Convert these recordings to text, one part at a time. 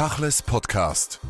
Tachles Podcast.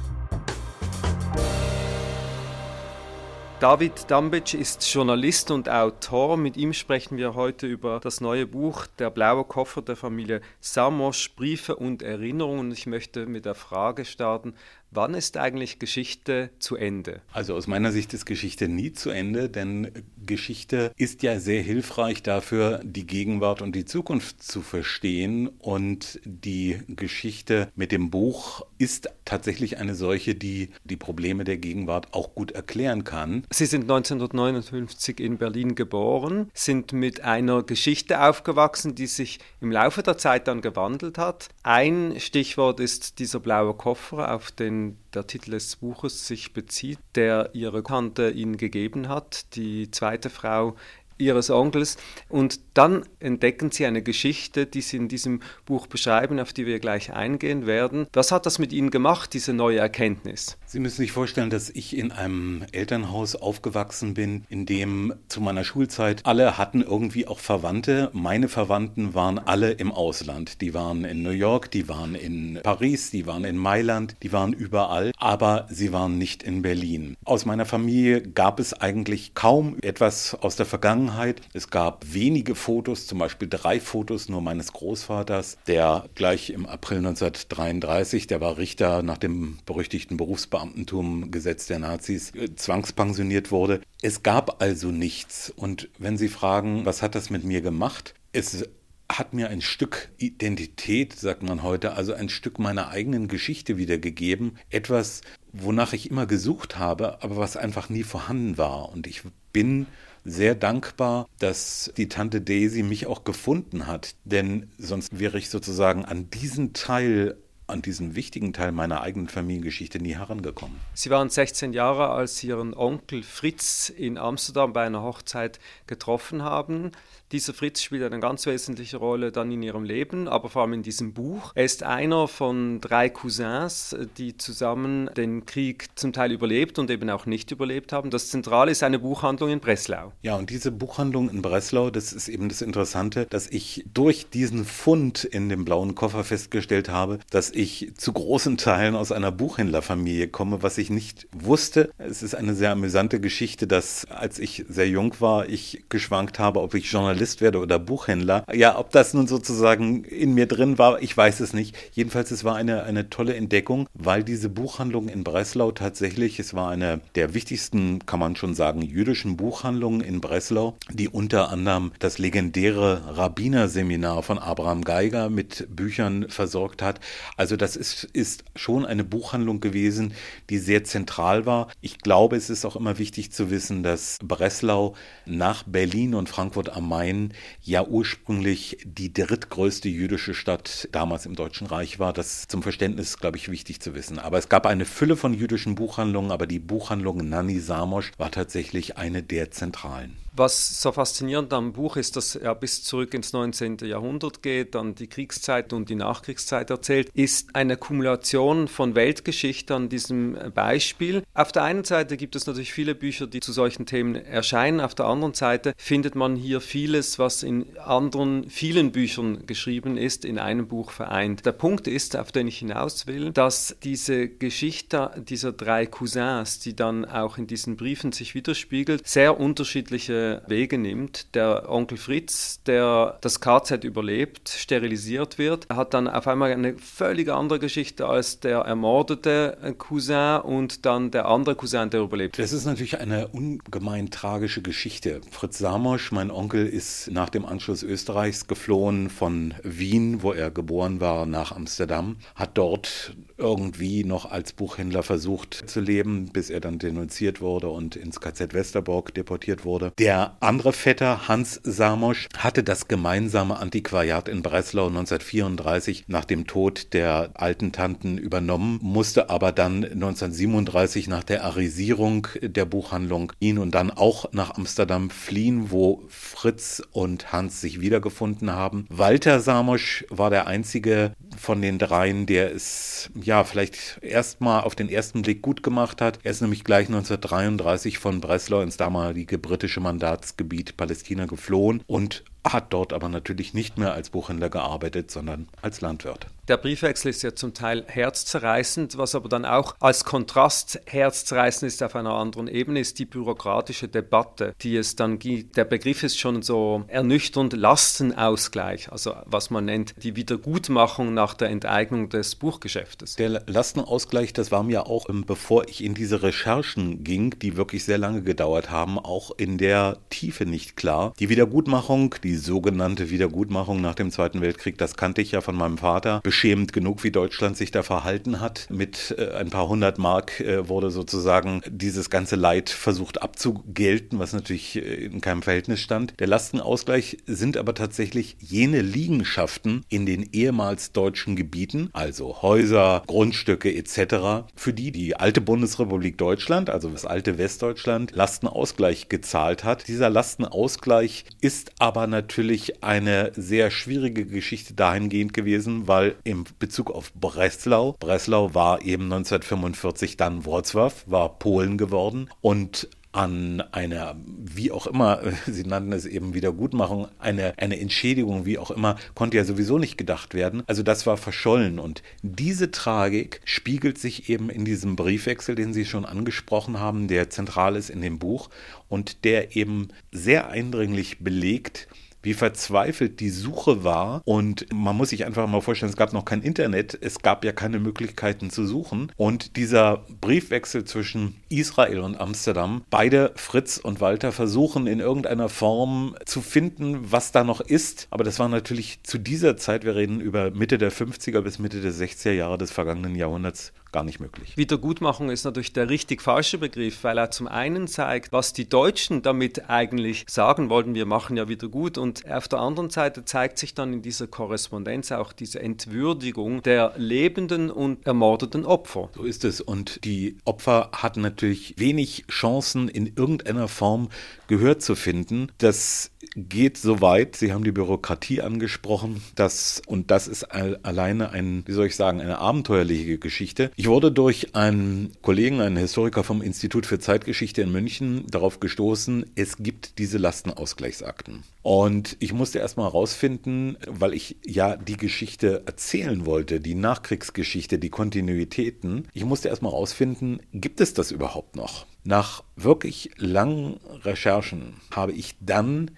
David Dambic ist Journalist und Autor. Mit ihm sprechen wir heute über das neue Buch Der blaue Koffer der Familie Samos, Briefe und Erinnerungen. Ich möchte mit der Frage starten, Wann ist eigentlich Geschichte zu Ende? Also aus meiner Sicht ist Geschichte nie zu Ende, denn Geschichte ist ja sehr hilfreich dafür, die Gegenwart und die Zukunft zu verstehen. Und die Geschichte mit dem Buch ist tatsächlich eine solche, die die Probleme der Gegenwart auch gut erklären kann. Sie sind 1959 in Berlin geboren, sind mit einer Geschichte aufgewachsen, die sich im Laufe der Zeit dann gewandelt hat. Ein Stichwort ist dieser blaue Koffer, auf den der Titel des Buches sich bezieht, der ihre Tante ihnen gegeben hat. Die zweite Frau ihres Onkels. Und dann entdecken sie eine Geschichte, die sie in diesem Buch beschreiben, auf die wir gleich eingehen werden. Was hat das mit Ihnen gemacht, diese neue Erkenntnis? Sie müssen sich vorstellen, dass ich in einem Elternhaus aufgewachsen bin, in dem zu meiner Schulzeit alle hatten irgendwie auch Verwandte. Meine Verwandten waren alle im Ausland. Die waren in New York, die waren in Paris, die waren in Mailand, die waren überall, aber sie waren nicht in Berlin. Aus meiner Familie gab es eigentlich kaum etwas aus der Vergangenheit. Es gab wenige Fotos, zum Beispiel drei Fotos nur meines Großvaters, der gleich im April 1933, der war Richter nach dem berüchtigten Berufsbeamtentum-Gesetz der Nazis, äh, zwangspensioniert wurde. Es gab also nichts. Und wenn Sie fragen, was hat das mit mir gemacht? Es hat mir ein Stück Identität, sagt man heute, also ein Stück meiner eigenen Geschichte wiedergegeben. Etwas, wonach ich immer gesucht habe, aber was einfach nie vorhanden war. Und ich bin sehr dankbar, dass die Tante Daisy mich auch gefunden hat, denn sonst wäre ich sozusagen an diesen Teil an diesen wichtigen Teil meiner eigenen Familiengeschichte nie herangekommen. Sie waren 16 Jahre, als Sie Ihren Onkel Fritz in Amsterdam bei einer Hochzeit getroffen haben. Dieser Fritz spielt eine ganz wesentliche Rolle dann in ihrem Leben, aber vor allem in diesem Buch. Er ist einer von drei Cousins, die zusammen den Krieg zum Teil überlebt und eben auch nicht überlebt haben. Das Zentrale ist eine Buchhandlung in Breslau. Ja, und diese Buchhandlung in Breslau, das ist eben das Interessante, dass ich durch diesen Fund in dem blauen Koffer festgestellt habe, dass ich zu großen Teilen aus einer Buchhändlerfamilie komme, was ich nicht wusste. Es ist eine sehr amüsante Geschichte, dass als ich sehr jung war, ich geschwankt habe, ob ich Journalist Journalist werde oder Buchhändler. Ja, ob das nun sozusagen in mir drin war, ich weiß es nicht. Jedenfalls, es war eine, eine tolle Entdeckung, weil diese Buchhandlung in Breslau tatsächlich, es war eine der wichtigsten, kann man schon sagen, jüdischen Buchhandlungen in Breslau, die unter anderem das legendäre Rabbinerseminar von Abraham Geiger mit Büchern versorgt hat. Also das ist, ist schon eine Buchhandlung gewesen, die sehr zentral war. Ich glaube, es ist auch immer wichtig zu wissen, dass Breslau nach Berlin und Frankfurt am Main ja ursprünglich die drittgrößte jüdische Stadt damals im Deutschen Reich war. Das zum Verständnis, glaube ich, wichtig zu wissen. Aber es gab eine Fülle von jüdischen Buchhandlungen, aber die Buchhandlung Nani Samosch war tatsächlich eine der zentralen. Was so faszinierend am Buch ist, dass er bis zurück ins 19. Jahrhundert geht, dann die Kriegszeit und die Nachkriegszeit erzählt, ist eine Kumulation von Weltgeschichte an diesem Beispiel. Auf der einen Seite gibt es natürlich viele Bücher, die zu solchen Themen erscheinen, auf der anderen Seite findet man hier vieles, was in anderen vielen Büchern geschrieben ist, in einem Buch vereint. Der Punkt ist, auf den ich hinaus will, dass diese Geschichte dieser drei Cousins, die dann auch in diesen Briefen sich widerspiegelt, sehr unterschiedliche Wege nimmt. Der Onkel Fritz, der das KZ überlebt, sterilisiert wird, hat dann auf einmal eine völlig andere Geschichte als der ermordete Cousin und dann der andere Cousin, der überlebt. Das ist natürlich eine ungemein tragische Geschichte. Fritz Samosch, mein Onkel, ist nach dem Anschluss Österreichs geflohen von Wien, wo er geboren war, nach Amsterdam, hat dort irgendwie noch als Buchhändler versucht zu leben, bis er dann denunziert wurde und ins KZ Westerbork deportiert wurde. Der andere Vetter, Hans Samosch, hatte das gemeinsame Antiquariat in Breslau 1934 nach dem Tod der alten Tanten übernommen, musste aber dann 1937 nach der Arisierung der Buchhandlung ihn und dann auch nach Amsterdam fliehen, wo Fritz und Hans sich wiedergefunden haben. Walter Samosch war der einzige von den dreien, der es ja vielleicht erstmal auf den ersten Blick gut gemacht hat. Er ist nämlich gleich 1933 von Breslau ins damalige britische Mandat Mandatsgebiet Palästina geflohen und hat dort aber natürlich nicht mehr als Buchhändler gearbeitet, sondern als Landwirt. Der Briefwechsel ist ja zum Teil herzzerreißend, was aber dann auch als Kontrast herzzerreißend ist auf einer anderen Ebene, ist die bürokratische Debatte, die es dann gibt. Der Begriff ist schon so ernüchternd, Lastenausgleich, also was man nennt die Wiedergutmachung nach der Enteignung des Buchgeschäftes. Der Lastenausgleich, das war mir auch, ähm, bevor ich in diese Recherchen ging, die wirklich sehr lange gedauert haben, auch in der Tiefe nicht klar. Die Wiedergutmachung, die sogenannte Wiedergutmachung nach dem Zweiten Weltkrieg, das kannte ich ja von meinem Vater. Beschämend genug, wie Deutschland sich da verhalten hat. Mit äh, ein paar hundert Mark äh, wurde sozusagen dieses ganze Leid versucht abzugelten, was natürlich äh, in keinem Verhältnis stand. Der Lastenausgleich sind aber tatsächlich jene Liegenschaften in den ehemals deutschen Gebieten, also Häuser, Grundstücke etc., für die die alte Bundesrepublik Deutschland, also das alte Westdeutschland, Lastenausgleich gezahlt hat. Dieser Lastenausgleich ist aber natürlich eine sehr schwierige Geschichte dahingehend gewesen, weil im Bezug auf Breslau, Breslau war eben 1945 dann Wrocław, war Polen geworden und an einer, wie auch immer, Sie nannten es eben Wiedergutmachung, eine, eine Entschädigung, wie auch immer, konnte ja sowieso nicht gedacht werden. Also das war verschollen. Und diese Tragik spiegelt sich eben in diesem Briefwechsel, den Sie schon angesprochen haben, der zentral ist in dem Buch und der eben sehr eindringlich belegt, wie verzweifelt die Suche war. Und man muss sich einfach mal vorstellen, es gab noch kein Internet, es gab ja keine Möglichkeiten zu suchen. Und dieser Briefwechsel zwischen Israel und Amsterdam, beide Fritz und Walter versuchen in irgendeiner Form zu finden, was da noch ist. Aber das war natürlich zu dieser Zeit, wir reden über Mitte der 50er bis Mitte der 60er Jahre des vergangenen Jahrhunderts, gar nicht möglich. Wiedergutmachung ist natürlich der richtig falsche Begriff, weil er zum einen zeigt, was die Deutschen damit eigentlich sagen wollten, wir machen ja wieder gut und auf der anderen Seite zeigt sich dann in dieser Korrespondenz auch diese Entwürdigung der lebenden und ermordeten Opfer. So ist es und die Opfer hatten natürlich wenig Chancen in irgendeiner Form Gehör zu finden. Das geht so weit, Sie haben die Bürokratie angesprochen, dass, und das ist alleine ein, wie soll ich sagen, eine abenteuerliche Geschichte. Ich wurde durch einen Kollegen, einen Historiker vom Institut für Zeitgeschichte in München darauf gestoßen, es gibt diese Lastenausgleichsakten. Und ich musste erstmal herausfinden, weil ich ja die Geschichte erzählen wollte, die Nachkriegsgeschichte, die Kontinuitäten. Ich musste erstmal herausfinden, gibt es das überhaupt noch? Nach wirklich langen Recherchen habe ich dann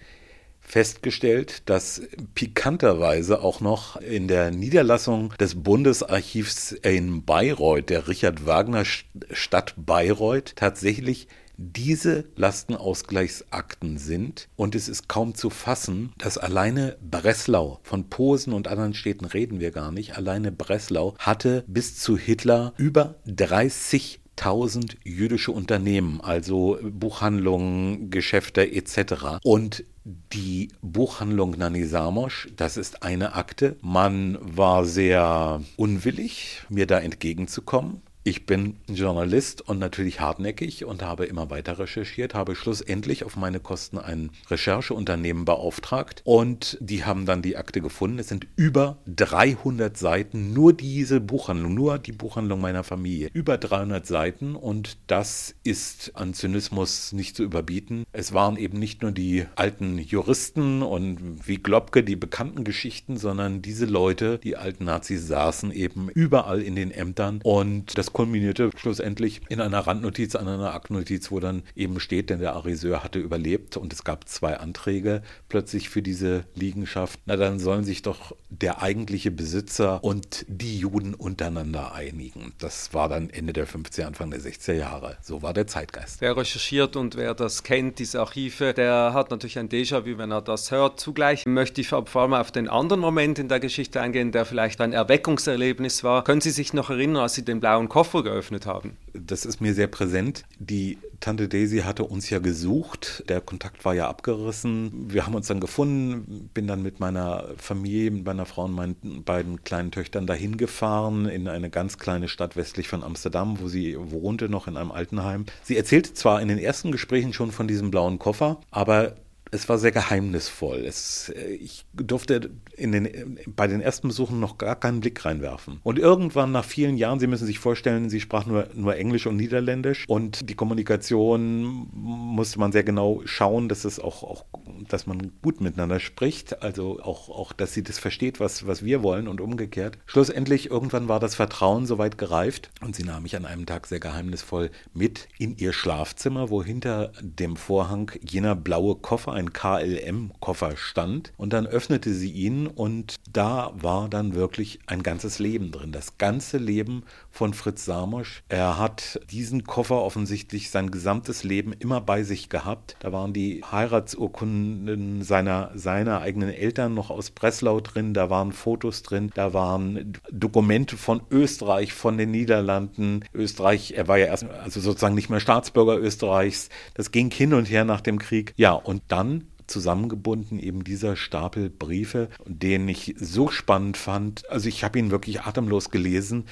festgestellt, dass pikanterweise auch noch in der Niederlassung des Bundesarchivs in Bayreuth, der Richard Wagner Stadt Bayreuth, tatsächlich diese Lastenausgleichsakten sind. Und es ist kaum zu fassen, dass alleine Breslau, von Posen und anderen Städten reden wir gar nicht, alleine Breslau hatte bis zu Hitler über 30 1000 jüdische Unternehmen, also Buchhandlungen, Geschäfte etc. Und die Buchhandlung Nani Samosch, das ist eine Akte. Man war sehr unwillig, mir da entgegenzukommen. Ich bin Journalist und natürlich hartnäckig und habe immer weiter recherchiert, habe schlussendlich auf meine Kosten ein Rechercheunternehmen beauftragt und die haben dann die Akte gefunden. Es sind über 300 Seiten, nur diese Buchhandlung, nur die Buchhandlung meiner Familie. Über 300 Seiten und das ist an Zynismus nicht zu überbieten. Es waren eben nicht nur die alten Juristen und wie Globke die bekannten Geschichten, sondern diese Leute, die alten Nazis saßen eben überall in den Ämtern und das kulminierte schlussendlich in einer Randnotiz, an einer Aktnotiz, wo dann eben steht, denn der Ariseur hatte überlebt und es gab zwei Anträge plötzlich für diese Liegenschaft. Na, dann sollen sich doch der eigentliche Besitzer und die Juden untereinander einigen. Das war dann Ende der 50er, Anfang der 60er Jahre. So war der Zeitgeist. Wer recherchiert und wer das kennt, diese Archive, der hat natürlich ein Déjà-vu, wenn er das hört. Zugleich möchte ich vor allem auf den anderen Moment in der Geschichte eingehen, der vielleicht ein Erweckungserlebnis war. Können Sie sich noch erinnern, als Sie den blauen Koffer Koffer geöffnet haben. Das ist mir sehr präsent. Die Tante Daisy hatte uns ja gesucht. Der Kontakt war ja abgerissen. Wir haben uns dann gefunden. Bin dann mit meiner Familie, mit meiner Frau und meinen beiden kleinen Töchtern dahin gefahren in eine ganz kleine Stadt westlich von Amsterdam, wo sie wohnte, noch in einem Altenheim. Sie erzählte zwar in den ersten Gesprächen schon von diesem blauen Koffer, aber es war sehr geheimnisvoll. Es, äh, ich durfte in den, bei den ersten Besuchen noch gar keinen Blick reinwerfen. Und irgendwann nach vielen Jahren, Sie müssen sich vorstellen, sie sprach nur, nur Englisch und Niederländisch und die Kommunikation musste man sehr genau schauen, dass es auch, auch dass man gut miteinander spricht, also auch, auch, dass sie das versteht, was, was wir wollen und umgekehrt. Schlussendlich, irgendwann war das Vertrauen soweit gereift und sie nahm mich an einem Tag sehr geheimnisvoll mit in ihr Schlafzimmer, wo hinter dem Vorhang jener blaue Koffer, ein KLM-Koffer stand und dann öffnete sie ihn und da war dann wirklich ein ganzes Leben drin, das ganze Leben von Fritz Samosch. Er hat diesen Koffer offensichtlich sein gesamtes Leben immer bei sich gehabt. Da waren die Heiratsurkunden seiner, seiner eigenen Eltern noch aus Breslau drin, da waren Fotos drin, da waren Dokumente von Österreich, von den Niederlanden. Österreich, er war ja erst also sozusagen nicht mehr Staatsbürger Österreichs. Das ging hin und her nach dem Krieg. Ja, und dann zusammengebunden, eben dieser Stapel Briefe, den ich so spannend fand. Also ich habe ihn wirklich atemlos gelesen.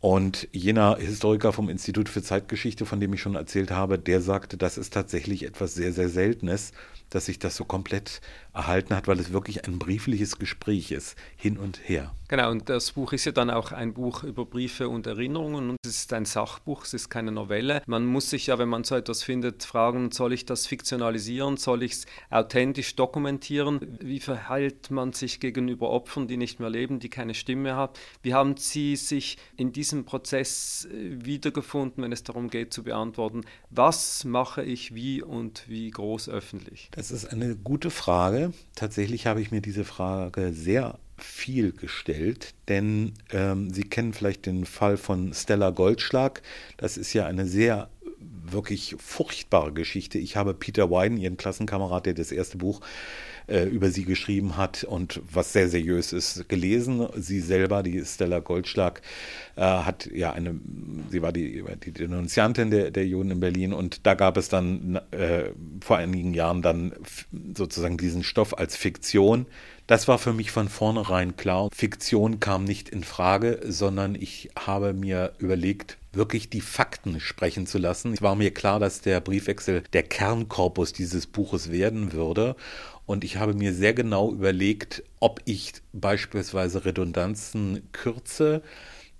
Und jener Historiker vom Institut für Zeitgeschichte, von dem ich schon erzählt habe, der sagte, das ist tatsächlich etwas sehr, sehr Seltenes dass sich das so komplett erhalten hat, weil es wirklich ein briefliches Gespräch ist, hin und her. Genau, und das Buch ist ja dann auch ein Buch über Briefe und Erinnerungen und es ist ein Sachbuch, es ist keine Novelle. Man muss sich ja, wenn man so etwas findet, fragen, soll ich das fiktionalisieren, soll ich es authentisch dokumentieren? Wie verhält man sich gegenüber Opfern, die nicht mehr leben, die keine Stimme haben? Wie haben Sie sich in diesem Prozess äh, wiedergefunden, wenn es darum geht zu beantworten, was mache ich wie und wie groß öffentlich? Das ist eine gute Frage. Tatsächlich habe ich mir diese Frage sehr viel gestellt, denn ähm, Sie kennen vielleicht den Fall von Stella Goldschlag. Das ist ja eine sehr wirklich furchtbare Geschichte. Ich habe Peter Wyden, Ihren Klassenkamerad, der das erste Buch äh, über sie geschrieben hat und was sehr seriös ist, gelesen. Sie selber, die Stella Goldschlag, äh, hat ja eine, sie war die, die Denunziantin der, der Juden in Berlin und da gab es dann äh, vor einigen Jahren dann sozusagen diesen Stoff als Fiktion. Das war für mich von vornherein klar. Fiktion kam nicht in Frage, sondern ich habe mir überlegt, wirklich die Fakten sprechen zu lassen. Es war mir klar, dass der Briefwechsel der Kernkorpus dieses Buches werden würde. Und ich habe mir sehr genau überlegt, ob ich beispielsweise Redundanzen kürze,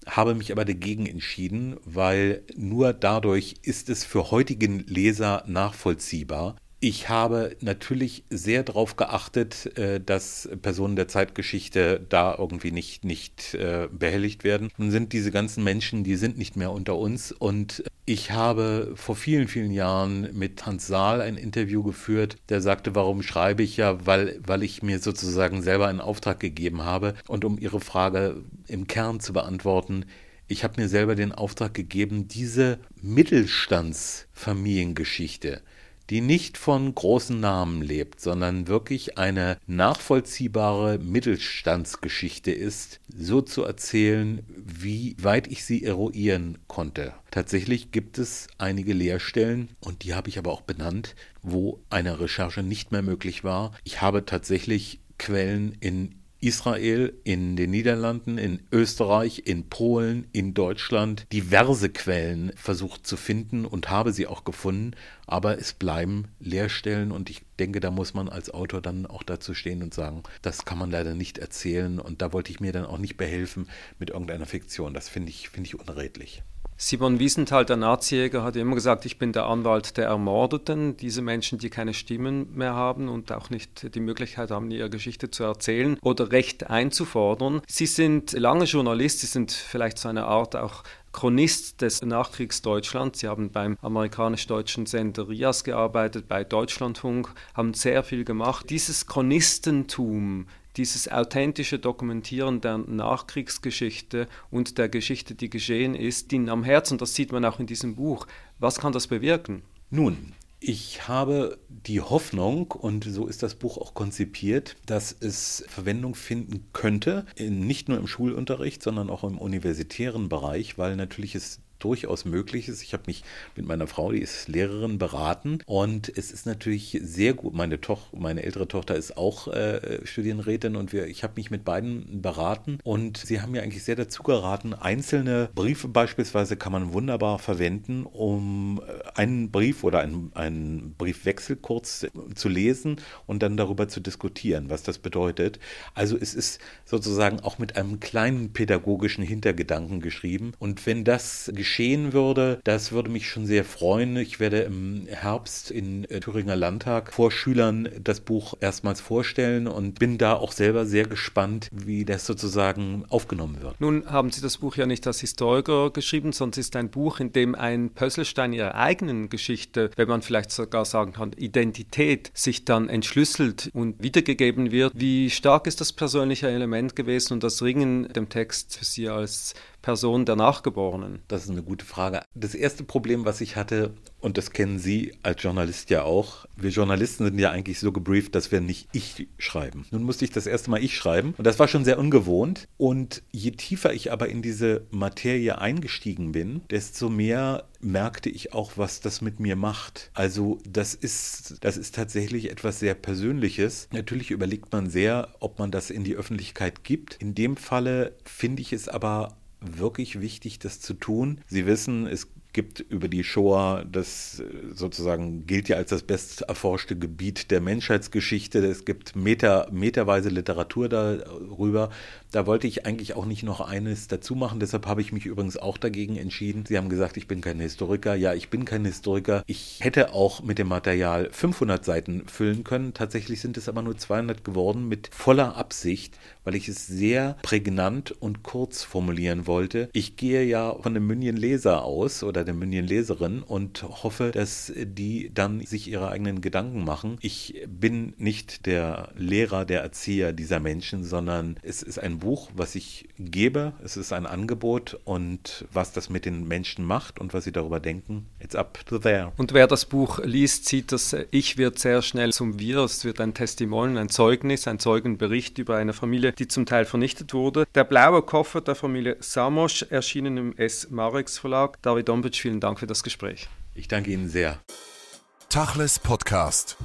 habe mich aber dagegen entschieden, weil nur dadurch ist es für heutigen Leser nachvollziehbar, ich habe natürlich sehr darauf geachtet, äh, dass Personen der Zeitgeschichte da irgendwie nicht, nicht äh, behelligt werden. Nun sind diese ganzen Menschen, die sind nicht mehr unter uns. Und ich habe vor vielen, vielen Jahren mit Hans Saal ein Interview geführt, der sagte, warum schreibe ich ja, weil, weil ich mir sozusagen selber einen Auftrag gegeben habe. Und um Ihre Frage im Kern zu beantworten, ich habe mir selber den Auftrag gegeben, diese Mittelstandsfamiliengeschichte, die nicht von großen Namen lebt, sondern wirklich eine nachvollziehbare Mittelstandsgeschichte ist, so zu erzählen, wie weit ich sie eruieren konnte. Tatsächlich gibt es einige Leerstellen, und die habe ich aber auch benannt, wo eine Recherche nicht mehr möglich war. Ich habe tatsächlich Quellen in Israel, in den Niederlanden, in Österreich, in Polen, in Deutschland diverse Quellen versucht zu finden und habe sie auch gefunden, aber es bleiben Leerstellen und ich denke, da muss man als Autor dann auch dazu stehen und sagen, das kann man leider nicht erzählen und da wollte ich mir dann auch nicht behelfen mit irgendeiner Fiktion. Das finde ich, finde ich unredlich. Simon Wiesenthal, der Nazijäger, hat immer gesagt, ich bin der Anwalt der Ermordeten, diese Menschen, die keine Stimmen mehr haben und auch nicht die Möglichkeit haben, ihre Geschichte zu erzählen oder Recht einzufordern. Sie sind lange Journalist, Sie sind vielleicht so eine Art auch Chronist des Nachkriegsdeutschlands. Sie haben beim amerikanisch-deutschen Sender RIAS gearbeitet, bei Deutschlandfunk, haben sehr viel gemacht. Dieses Chronistentum dieses authentische Dokumentieren der Nachkriegsgeschichte und der Geschichte, die geschehen ist, ihnen am Herzen. Das sieht man auch in diesem Buch. Was kann das bewirken? Nun, ich habe die Hoffnung, und so ist das Buch auch konzipiert, dass es Verwendung finden könnte, nicht nur im Schulunterricht, sondern auch im universitären Bereich, weil natürlich es durchaus möglich ist. Ich habe mich mit meiner Frau, die ist Lehrerin, beraten und es ist natürlich sehr gut. Meine Tochter, meine ältere Tochter ist auch äh, Studienrätin und wir, ich habe mich mit beiden beraten und sie haben mir eigentlich sehr dazu geraten. Einzelne Briefe beispielsweise kann man wunderbar verwenden, um äh, einen Brief oder einen, einen Briefwechsel kurz zu lesen und dann darüber zu diskutieren, was das bedeutet. Also es ist sozusagen auch mit einem kleinen pädagogischen Hintergedanken geschrieben und wenn das geschieht, geschehen würde, das würde mich schon sehr freuen. Ich werde im Herbst in äh, Thüringer Landtag vor Schülern das Buch erstmals vorstellen und bin da auch selber sehr gespannt, wie das sozusagen aufgenommen wird. Nun haben Sie das Buch ja nicht als Historiker geschrieben, sondern es ist ein Buch, in dem ein Pösselstein Ihrer eigenen Geschichte, wenn man vielleicht sogar sagen kann, Identität sich dann entschlüsselt und wiedergegeben wird. Wie stark ist das persönliche Element gewesen und das Ringen dem Text für Sie als Person der Nachgeborenen? Das ist eine gute Frage. Das erste Problem, was ich hatte, und das kennen Sie als Journalist ja auch, wir Journalisten sind ja eigentlich so gebrieft, dass wir nicht ich schreiben. Nun musste ich das erste Mal ich schreiben und das war schon sehr ungewohnt. Und je tiefer ich aber in diese Materie eingestiegen bin, desto mehr merkte ich auch, was das mit mir macht. Also das ist, das ist tatsächlich etwas sehr Persönliches. Natürlich überlegt man sehr, ob man das in die Öffentlichkeit gibt. In dem Falle finde ich es aber wirklich wichtig, das zu tun. Sie wissen, es gibt über die Shoah, das äh, sozusagen gilt ja als das best erforschte Gebiet der Menschheitsgeschichte. Es gibt meter, meterweise Literatur darüber. Da wollte ich eigentlich auch nicht noch eines dazu machen. Deshalb habe ich mich übrigens auch dagegen entschieden. Sie haben gesagt, ich bin kein Historiker. Ja, ich bin kein Historiker. Ich hätte auch mit dem Material 500 Seiten füllen können. Tatsächlich sind es aber nur 200 geworden mit voller Absicht, weil ich es sehr prägnant und kurz formulieren wollte. Ich gehe ja von einem München-Leser aus oder der München-Leserin und hoffe, dass die dann sich ihre eigenen Gedanken machen. Ich bin nicht der Lehrer, der Erzieher dieser Menschen, sondern es ist ein Buch, was ich gebe. Es ist ein Angebot und was das mit den Menschen macht und was sie darüber denken, it's up to there. Und wer das Buch liest, sieht, dass Ich wird sehr schnell zum Wir. Es wird ein Testimonial, ein Zeugnis, ein Zeugenbericht über eine Familie, die zum Teil vernichtet wurde. Der blaue Koffer der Familie Samos, erschienen im S. Marex Verlag. David Ombic, vielen Dank für das Gespräch. Ich danke Ihnen sehr. Tachles Podcast.